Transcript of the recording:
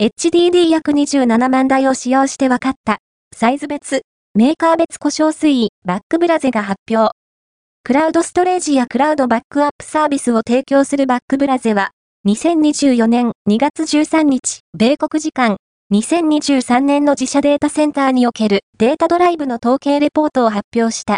HDD 約27万台を使用して分かった、サイズ別、メーカー別故障推移、バックブラゼが発表。クラウドストレージやクラウドバックアップサービスを提供するバックブラゼは、2024年2月13日、米国時間、2023年の自社データセンターにおけるデータドライブの統計レポートを発表した。